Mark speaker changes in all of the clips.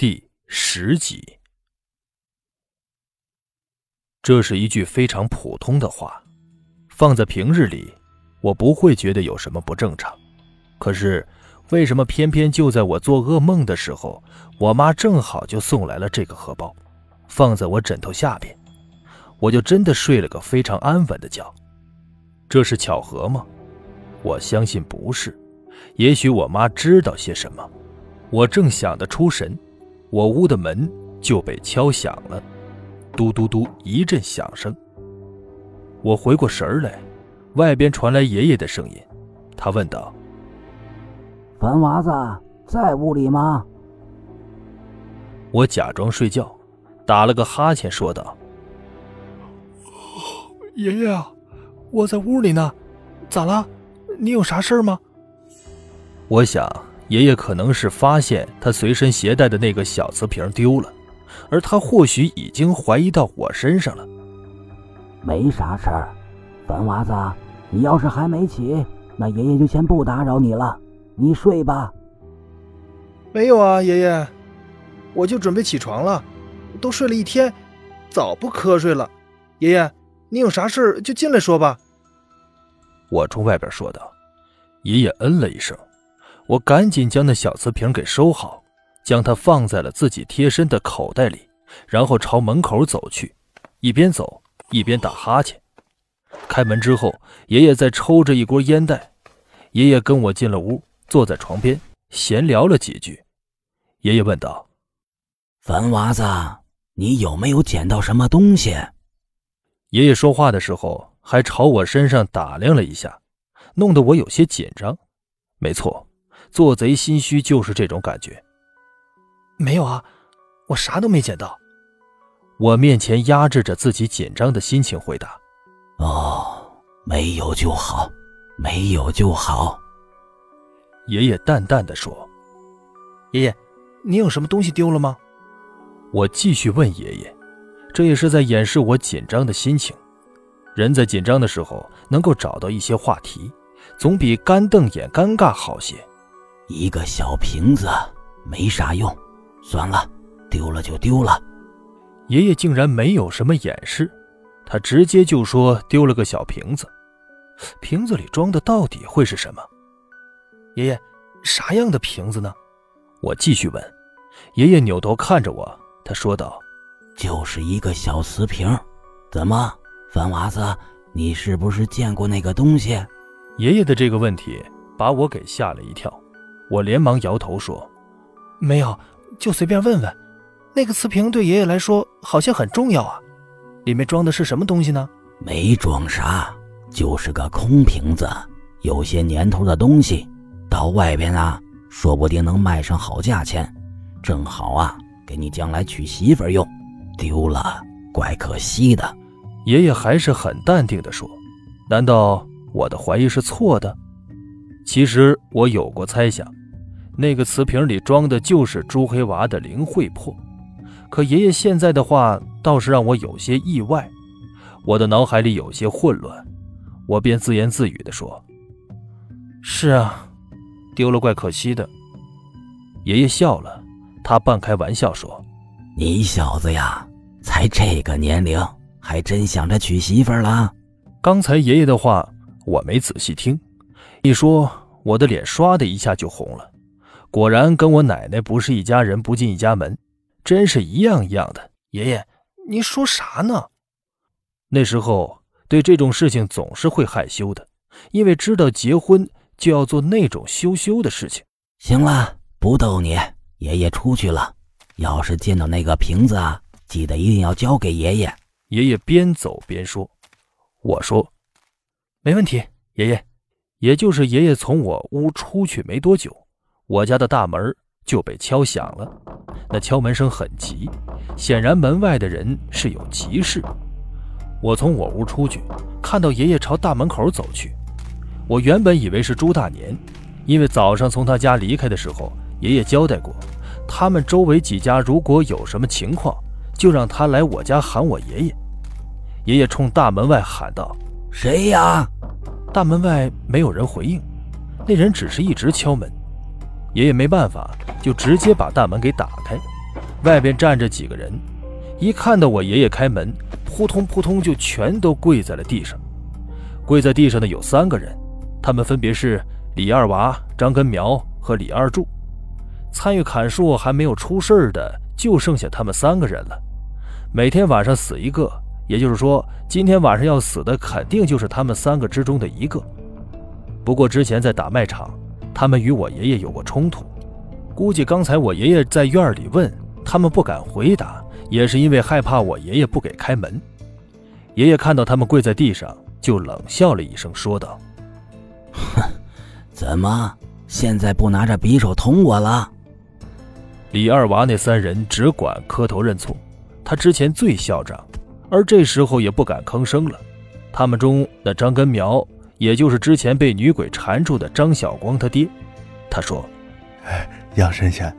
Speaker 1: 第十集。这是一句非常普通的话，放在平日里，我不会觉得有什么不正常。可是，为什么偏偏就在我做噩梦的时候，我妈正好就送来了这个荷包，放在我枕头下边，我就真的睡了个非常安稳的觉。这是巧合吗？我相信不是。也许我妈知道些什么。我正想得出神，我屋的门就被敲响了，嘟嘟嘟一阵响声。我回过神来，外边传来爷爷的声音，他问道：“
Speaker 2: 樊娃子在屋里吗？”
Speaker 1: 我假装睡觉，打了个哈欠，说道：“
Speaker 3: 爷爷，我在屋里呢，咋了？你有啥事吗？”
Speaker 1: 我想。爷爷可能是发现他随身携带的那个小瓷瓶丢了，而他或许已经怀疑到我身上了。
Speaker 2: 没啥事儿，樊娃子，你要是还没起，那爷爷就先不打扰你了，你睡吧。
Speaker 3: 没有啊，爷爷，我就准备起床了，都睡了一天，早不瞌睡了。爷爷，你有啥事就进来说吧。
Speaker 1: 我冲外边说道。爷爷嗯了一声。我赶紧将那小瓷瓶给收好，将它放在了自己贴身的口袋里，然后朝门口走去，一边走一边打哈欠。开门之后，爷爷在抽着一锅烟袋。爷爷跟我进了屋，坐在床边闲聊了几句。爷爷问道：“
Speaker 2: 凡娃子，你有没有捡到什么东西？”
Speaker 1: 爷爷说话的时候还朝我身上打量了一下，弄得我有些紧张。没错。做贼心虚就是这种感觉。
Speaker 3: 没有啊，我啥都没捡到。
Speaker 1: 我面前压制着自己紧张的心情回答：“
Speaker 2: 哦，没有就好，没有就好。”
Speaker 1: 爷爷淡淡的说：“
Speaker 3: 爷爷，你有什么东西丢了吗？”
Speaker 1: 我继续问爷爷，这也是在掩饰我紧张的心情。人在紧张的时候能够找到一些话题，总比干瞪眼尴尬好些。
Speaker 2: 一个小瓶子没啥用，算了，丢了就丢了。
Speaker 1: 爷爷竟然没有什么掩饰，他直接就说丢了个小瓶子。瓶子里装的到底会是什么？
Speaker 3: 爷爷，啥样的瓶子呢？
Speaker 1: 我继续问。爷爷扭头看着我，他说道：“
Speaker 2: 就是一个小瓷瓶。怎么，凡娃子，你是不是见过那个东西？”
Speaker 1: 爷爷的这个问题把我给吓了一跳。我连忙摇头说：“
Speaker 3: 没有，就随便问问。那个瓷瓶对爷爷来说好像很重要啊，里面装的是什么东西呢？”“
Speaker 2: 没装啥，就是个空瓶子，有些年头的东西，到外边啊，说不定能卖上好价钱，正好啊，给你将来娶媳妇用。丢了，怪可惜的。”
Speaker 1: 爷爷还是很淡定地说：“难道我的怀疑是错的？其实我有过猜想。”那个瓷瓶里装的就是朱黑娃的灵慧魄，可爷爷现在的话倒是让我有些意外，我的脑海里有些混乱，我便自言自语地说：“
Speaker 3: 是啊，丢了怪可惜的。”
Speaker 1: 爷爷笑了，他半开玩笑说：“
Speaker 2: 你小子呀，才这个年龄，还真想着娶媳妇了？”
Speaker 1: 刚才爷爷的话我没仔细听，一说我的脸唰的一下就红了。果然跟我奶奶不是一家人，不进一家门，真是一样一样的。
Speaker 3: 爷爷，您说啥呢？
Speaker 1: 那时候对这种事情总是会害羞的，因为知道结婚就要做那种羞羞的事情。
Speaker 2: 行了，不逗你，爷爷出去了。要是见到那个瓶子啊，记得一定要交给爷爷。
Speaker 1: 爷爷边走边说：“我说，
Speaker 3: 没问题，爷爷。”
Speaker 1: 也就是爷爷从我屋出去没多久。我家的大门就被敲响了，那敲门声很急，显然门外的人是有急事。我从我屋出去，看到爷爷朝大门口走去。我原本以为是朱大年，因为早上从他家离开的时候，爷爷交代过，他们周围几家如果有什么情况，就让他来我家喊我爷爷。爷爷冲大门外喊道：“
Speaker 2: 谁呀？”
Speaker 1: 大门外没有人回应，那人只是一直敲门。爷爷没办法，就直接把大门给打开。外边站着几个人，一看到我爷爷开门，扑通扑通就全都跪在了地上。跪在地上的有三个人，他们分别是李二娃、张根苗和李二柱。参与砍树还没有出事的，就剩下他们三个人了。每天晚上死一个，也就是说，今天晚上要死的肯定就是他们三个之中的一个。不过之前在打麦场，他们与我爷爷有过冲突，估计刚才我爷爷在院里问。他们不敢回答，也是因为害怕我爷爷不给开门。爷爷看到他们跪在地上，就冷笑了一声，说道：“
Speaker 2: 哼，怎么现在不拿着匕首捅我了？”
Speaker 1: 李二娃那三人只管磕头认错，他之前最嚣张，而这时候也不敢吭声了。他们中那张根苗，也就是之前被女鬼缠住的张小光他爹，他说：“
Speaker 4: 哎，杨神仙。”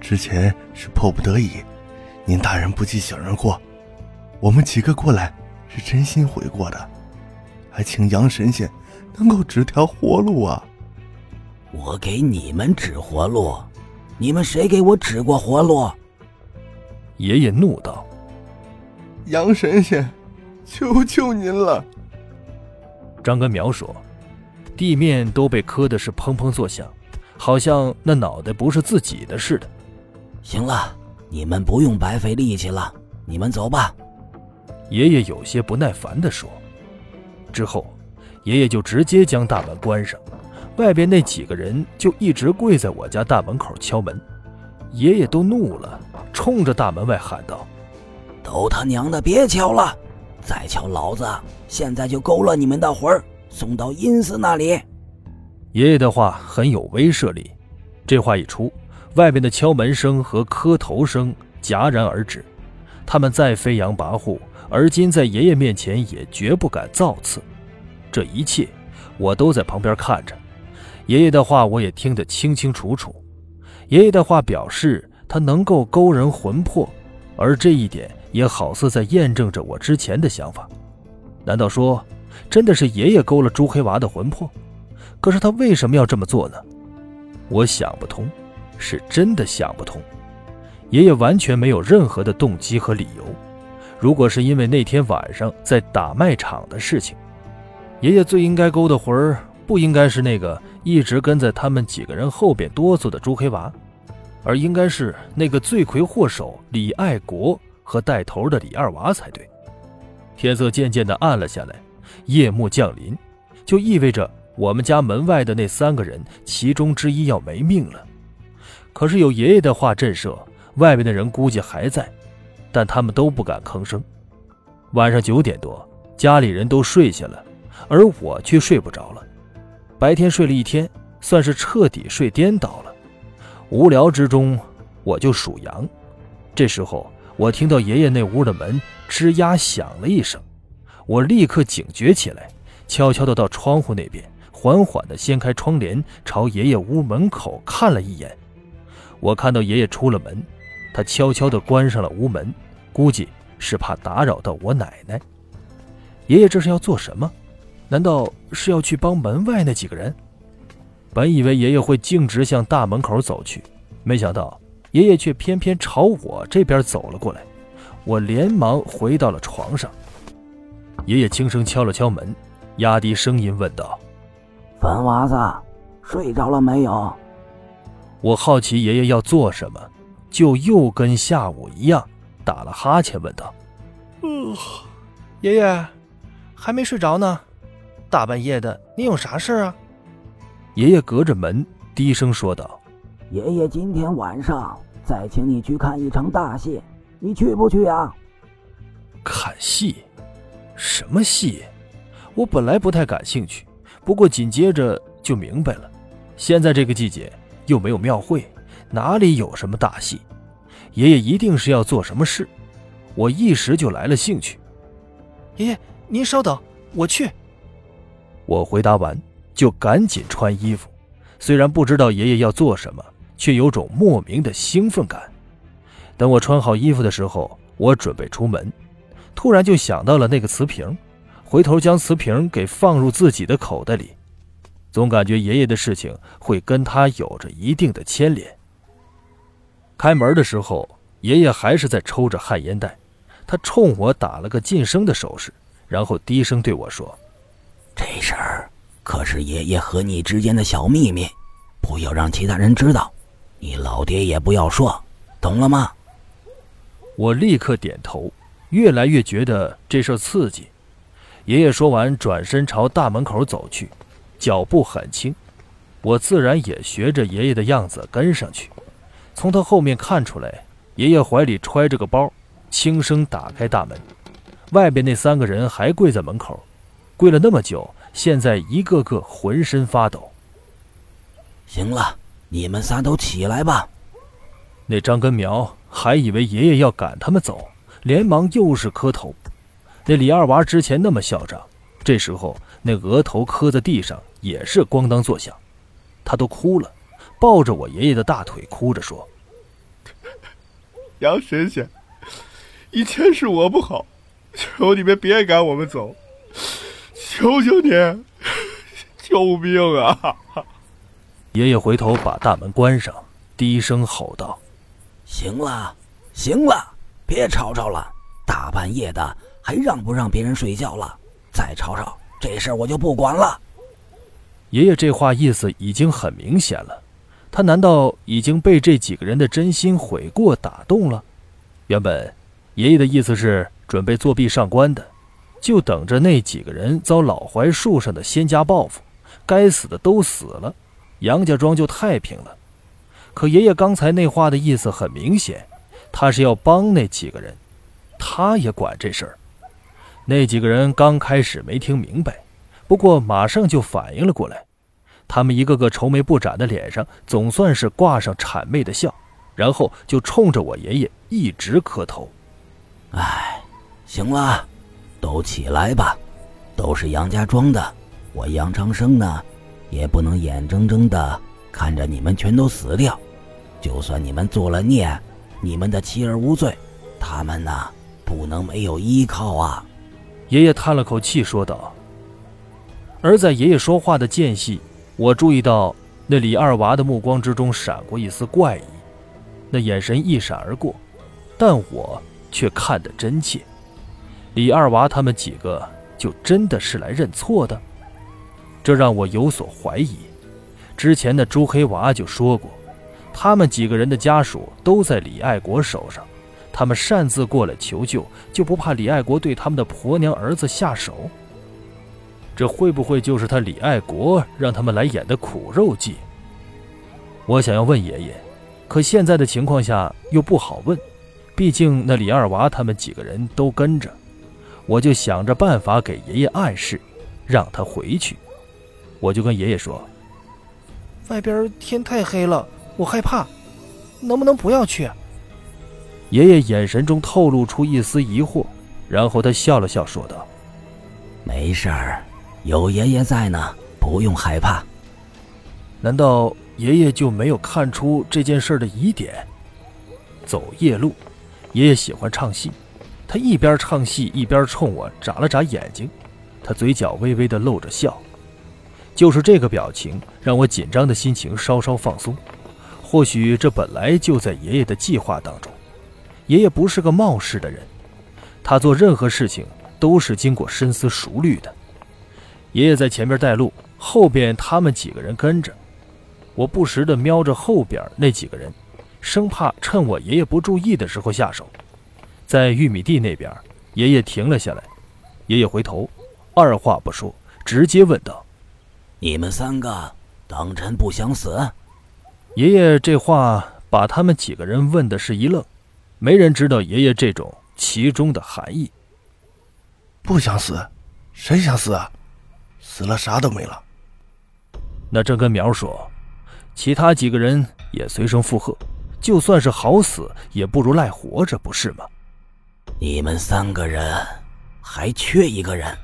Speaker 4: 之前是迫不得已，您大人不计小人过，我们几个过来是真心悔过的，还请杨神仙能够指条活路啊！
Speaker 2: 我给你们指活路，你们谁给我指过活路？
Speaker 1: 爷爷怒道：“
Speaker 4: 杨神仙，求求您了！”
Speaker 1: 张根苗说：“地面都被磕的是砰砰作响，好像那脑袋不是自己的似的。”
Speaker 2: 行了，你们不用白费力气了，你们走吧。
Speaker 1: 爷爷有些不耐烦地说。之后，爷爷就直接将大门关上，外边那几个人就一直跪在我家大门口敲门。爷爷都怒了，冲着大门外喊道：“
Speaker 2: 都他娘的别敲了，再敲老子现在就勾了你们的魂儿，送到阴司那里。”
Speaker 1: 爷爷的话很有威慑力，这话一出。外边的敲门声和磕头声戛然而止，他们再飞扬跋扈，而今在爷爷面前也绝不敢造次。这一切，我都在旁边看着。爷爷的话我也听得清清楚楚。爷爷的话表示他能够勾人魂魄，而这一点也好似在验证着我之前的想法。难道说，真的是爷爷勾了朱黑娃的魂魄？可是他为什么要这么做呢？我想不通。是真的想不通，爷爷完全没有任何的动机和理由。如果是因为那天晚上在打卖场的事情，爷爷最应该勾的魂儿不应该是那个一直跟在他们几个人后边哆嗦的朱黑娃，而应该是那个罪魁祸首李爱国和带头的李二娃才对。天色渐渐的暗了下来，夜幕降临，就意味着我们家门外的那三个人其中之一要没命了。可是有爷爷的话震慑，外面的人估计还在，但他们都不敢吭声。晚上九点多，家里人都睡下了，而我却睡不着了。白天睡了一天，算是彻底睡颠倒了。无聊之中，我就数羊。这时候，我听到爷爷那屋的门吱呀响了一声，我立刻警觉起来，悄悄地到窗户那边，缓缓地掀开窗帘，朝爷爷屋门口看了一眼。我看到爷爷出了门，他悄悄地关上了屋门，估计是怕打扰到我奶奶。爷爷这是要做什么？难道是要去帮门外那几个人？本以为爷爷会径直向大门口走去，没想到爷爷却偏偏朝我这边走了过来。我连忙回到了床上。爷爷轻声敲了敲门，压低声音问道：“
Speaker 2: 樊娃子，睡着了没有？”
Speaker 1: 我好奇爷爷要做什么，就又跟下午一样打了哈欠，问道：“
Speaker 3: 呃，爷爷还没睡着呢，大半夜的，你有啥事啊？”
Speaker 1: 爷爷隔着门低声说道：“
Speaker 2: 爷爷今天晚上再请你去看一场大戏，你去不去啊？”
Speaker 1: 看戏？什么戏？我本来不太感兴趣，不过紧接着就明白了，现在这个季节。又没有庙会，哪里有什么大戏？爷爷一定是要做什么事，我一时就来了兴趣。
Speaker 3: 爷爷，您稍等，我去。
Speaker 1: 我回答完，就赶紧穿衣服。虽然不知道爷爷要做什么，却有种莫名的兴奋感。等我穿好衣服的时候，我准备出门，突然就想到了那个瓷瓶，回头将瓷瓶给放入自己的口袋里。总感觉爷爷的事情会跟他有着一定的牵连。开门的时候，爷爷还是在抽着旱烟袋，他冲我打了个噤声的手势，然后低声对我说：“
Speaker 2: 这事儿可是爷爷和你之间的小秘密，不要让其他人知道，你老爹也不要说，懂了吗？”
Speaker 1: 我立刻点头，越来越觉得这事刺激。爷爷说完，转身朝大门口走去，脚步很轻，我自然也学着爷爷的样子跟上去。从他后面看出来。爷爷怀里揣着个包，轻声打开大门。外边那三个人还跪在门口，跪了那么久，现在一个个浑身发抖。
Speaker 2: 行了，你们仨都起来吧。
Speaker 1: 那张根苗还以为爷爷要赶他们走，连忙又是磕头。那李二娃之前那么嚣张，这时候那额头磕在地上也是咣当作响，他都哭了，抱着我爷爷的大腿哭着说。
Speaker 4: 杨神仙，以前是我不好，求你们别赶我们走，求求你，救命啊！
Speaker 1: 爷爷回头把大门关上，低声吼道：“
Speaker 2: 行了，行了，别吵吵了，大半夜的还让不让别人睡觉了？再吵吵，这事儿我就不管了。”
Speaker 1: 爷爷这话意思已经很明显了。他难道已经被这几个人的真心悔过打动了？原本，爷爷的意思是准备作弊上官的，就等着那几个人遭老槐树上的仙家报复，该死的都死了，杨家庄就太平了。可爷爷刚才那话的意思很明显，他是要帮那几个人，他也管这事儿。那几个人刚开始没听明白，不过马上就反应了过来。他们一个个愁眉不展的脸上，总算是挂上谄媚的笑，然后就冲着我爷爷一直磕头。
Speaker 2: 哎，行了，都起来吧，都是杨家庄的，我杨长生呢，也不能眼睁睁的看着你们全都死掉。就算你们做了孽，你们的妻儿无罪，他们呢，不能没有依靠啊。
Speaker 1: 爷爷叹了口气说道。而在爷爷说话的间隙。我注意到那李二娃的目光之中闪过一丝怪异，那眼神一闪而过，但我却看得真切。李二娃他们几个就真的是来认错的，这让我有所怀疑。之前的朱黑娃就说过，他们几个人的家属都在李爱国手上，他们擅自过来求救，就不怕李爱国对他们的婆娘儿子下手？这会不会就是他李爱国让他们来演的苦肉计？我想要问爷爷，可现在的情况下又不好问，毕竟那李二娃他们几个人都跟着，我就想着办法给爷爷暗示，让他回去。我就跟爷爷说：“
Speaker 3: 外边天太黑了，我害怕，能不能不要去？”
Speaker 1: 爷爷眼神中透露出一丝疑惑，然后他笑了笑说道：“
Speaker 2: 没事儿。”有爷爷在呢，不用害怕。
Speaker 1: 难道爷爷就没有看出这件事的疑点？走夜路，爷爷喜欢唱戏，他一边唱戏一边冲我眨了眨眼睛，他嘴角微微的露着笑。就是这个表情，让我紧张的心情稍稍放松。或许这本来就在爷爷的计划当中。爷爷不是个冒失的人，他做任何事情都是经过深思熟虑的。爷爷在前面带路，后边他们几个人跟着。我不时地瞄着后边那几个人，生怕趁我爷爷不注意的时候下手。在玉米地那边，爷爷停了下来。爷爷回头，二话不说，直接问道：“
Speaker 2: 你们三个当真不想死？”
Speaker 1: 爷爷这话把他们几个人问的是一愣，没人知道爷爷这种其中的含义。
Speaker 4: 不想死，谁想死啊？死了啥都没了。
Speaker 1: 那郑根苗说：“其他几个人也随声附和，就算是好死，也不如赖活着，不是吗？”
Speaker 2: 你们三个人还缺一个人。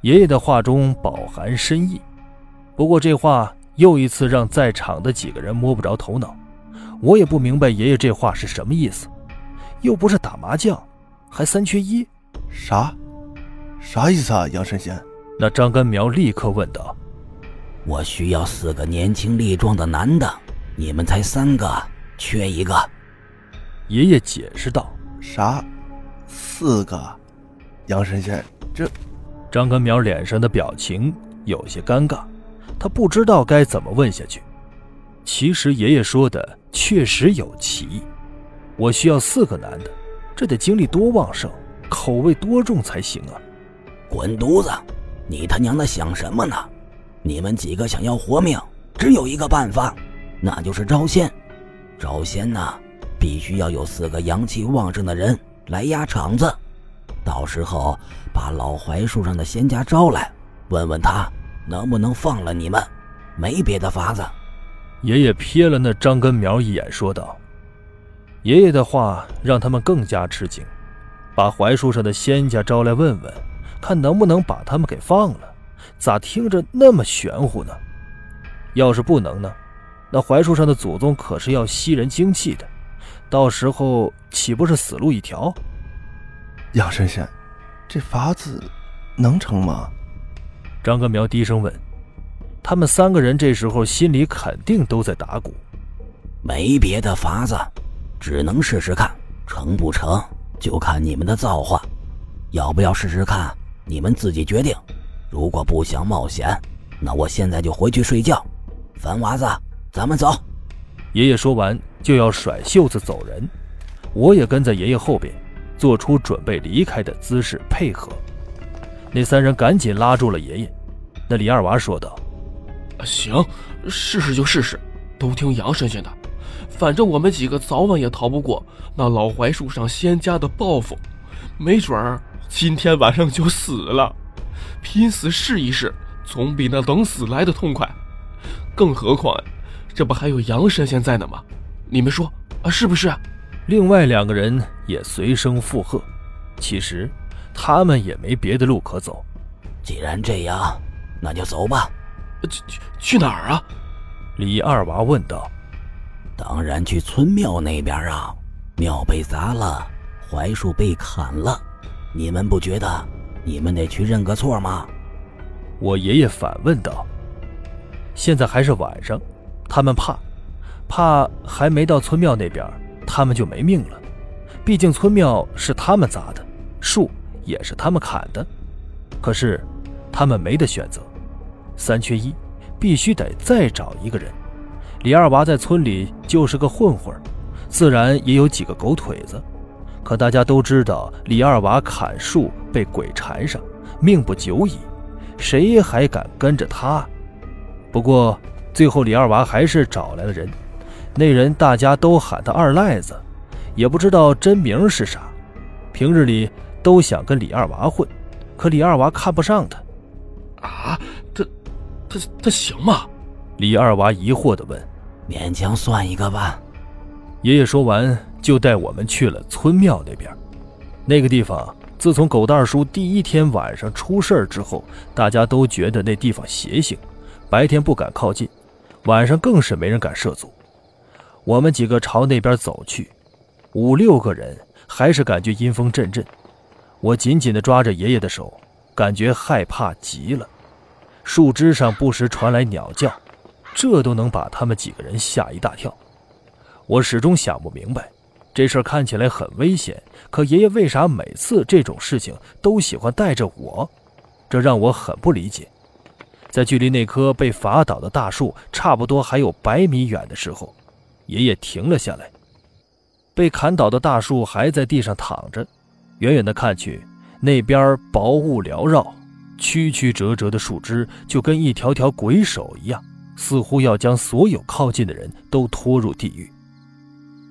Speaker 1: 爷爷的话中饱含深意，不过这话又一次让在场的几个人摸不着头脑。我也不明白爷爷这话是什么意思，又不是打麻将，还三缺一，
Speaker 4: 啥？啥意思啊，杨神仙？
Speaker 1: 那张根苗立刻问道：“
Speaker 2: 我需要四个年轻力壮的男的，你们才三个，缺一个。”
Speaker 1: 爷爷解释道：“
Speaker 4: 啥？四个？杨神仙，这……”
Speaker 1: 张根苗脸上的表情有些尴尬，他不知道该怎么问下去。其实爷爷说的确实有歧义，我需要四个男的，这得精力多旺盛，口味多重才行啊！
Speaker 2: 滚犊子！你他娘的想什么呢？你们几个想要活命，只有一个办法，那就是招仙。招仙呢，必须要有四个阳气旺盛的人来压场子，到时候把老槐树上的仙家招来，问问他能不能放了你们，没别的法子。
Speaker 1: 爷爷瞥了那张根苗一眼，说道：“爷爷的话让他们更加吃惊，把槐树上的仙家招来问问，看能不能把他们给放了。咋听着那么玄乎呢？要是不能呢，那槐树上的祖宗可是要吸人精气的，到时候岂不是死路一条？”
Speaker 4: 杨神仙，这法子能成吗？
Speaker 1: 张根苗低声问。他们三个人这时候心里肯定都在打鼓，
Speaker 2: 没别的法子，只能试试看，成不成就看你们的造化。要不要试试看，你们自己决定。如果不想冒险，那我现在就回去睡觉。凡娃子，咱们走。
Speaker 1: 爷爷说完就要甩袖子走人，我也跟在爷爷后边，做出准备离开的姿势配合。那三人赶紧拉住了爷爷。那李二娃说道。
Speaker 5: 行，试试就试试，都听杨神仙的。反正我们几个早晚也逃不过那老槐树上仙家的报复，没准儿今天晚上就死了。拼死试一试，总比那等死来的痛快。更何况，这不还有杨神仙在呢吗？你们说啊，是不是？
Speaker 1: 另外两个人也随声附和。其实，他们也没别的路可走。
Speaker 2: 既然这样，那就走吧。
Speaker 5: 去去去哪儿啊？
Speaker 1: 李二娃问道。
Speaker 2: 当然去村庙那边啊！庙被砸了，槐树被砍了，你们不觉得你们得去认个错吗？
Speaker 1: 我爷爷反问道。现在还是晚上，他们怕，怕还没到村庙那边，他们就没命了。毕竟村庙是他们砸的，树也是他们砍的，可是他们没得选择。三缺一，必须得再找一个人。李二娃在村里就是个混混，自然也有几个狗腿子。可大家都知道，李二娃砍树被鬼缠上，命不久矣，谁还敢跟着他？不过最后李二娃还是找来了人，那人大家都喊他二赖子，也不知道真名是啥。平日里都想跟李二娃混，可李二娃看不上他。
Speaker 5: 啊，他。他他行吗？
Speaker 1: 李二娃疑惑地问。
Speaker 2: 勉强算一个吧。
Speaker 1: 爷爷说完，就带我们去了村庙那边。那个地方，自从狗蛋叔第一天晚上出事之后，大家都觉得那地方邪性，白天不敢靠近，晚上更是没人敢涉足。我们几个朝那边走去，五六个人还是感觉阴风阵阵。我紧紧地抓着爷爷的手，感觉害怕极了。树枝上不时传来鸟叫，这都能把他们几个人吓一大跳。我始终想不明白，这事儿看起来很危险，可爷爷为啥每次这种事情都喜欢带着我？这让我很不理解。在距离那棵被伐倒的大树差不多还有百米远的时候，爷爷停了下来。被砍倒的大树还在地上躺着，远远的看去，那边薄雾缭绕。曲曲折折的树枝就跟一条条鬼手一样，似乎要将所有靠近的人都拖入地狱。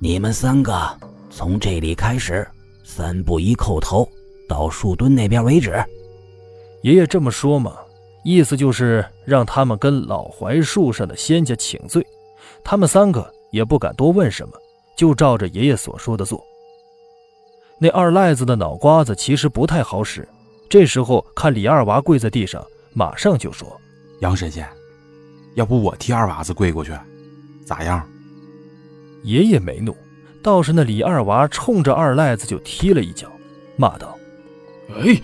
Speaker 2: 你们三个从这里开始，三步一叩头，到树墩那边为止。
Speaker 1: 爷爷这么说嘛，意思就是让他们跟老槐树上的仙家请罪。他们三个也不敢多问什么，就照着爷爷所说的做。那二赖子的脑瓜子其实不太好使。这时候看李二娃跪在地上，马上就说：“
Speaker 6: 杨神仙，要不我替二娃子跪过去，咋样？”
Speaker 1: 爷爷没怒，倒是那李二娃冲着二赖子就踢了一脚，骂道：“
Speaker 5: 哎，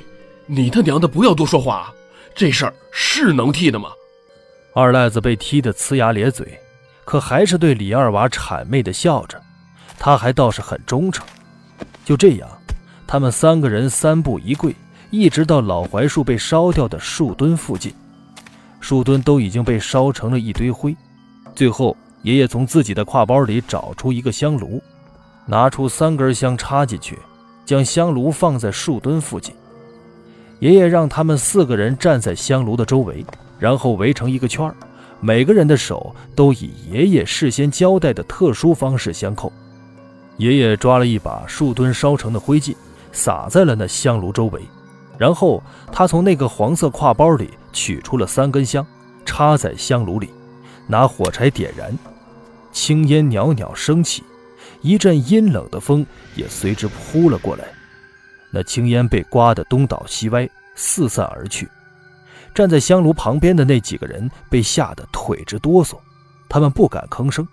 Speaker 5: 你他娘的不要多说话！这事儿是能替的吗？”
Speaker 1: 二赖子被踢得呲牙咧嘴，可还是对李二娃谄媚的笑着。他还倒是很忠诚。就这样，他们三个人三步一跪，一直到老槐树被烧掉的树墩附近。树墩都已经被烧成了一堆灰。最后，爷爷从自己的挎包里找出一个香炉，拿出三根香插进去，将香炉放在树墩附近。爷爷让他们四个人站在香炉的周围，然后围成一个圈每个人的手都以爷爷事先交代的特殊方式相扣。爷爷抓了一把树墩烧成的灰烬，撒在了那香炉周围，然后他从那个黄色挎包里取出了三根香，插在香炉里，拿火柴点燃，青烟袅袅升起，一阵阴冷的风也随之扑了过来，那青烟被刮得东倒西歪，四散而去。站在香炉旁边的那几个人被吓得腿直哆嗦，他们不敢吭声。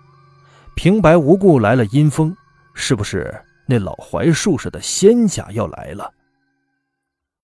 Speaker 1: 平白无故来了阴风，是不是那老槐树上的仙家要来了？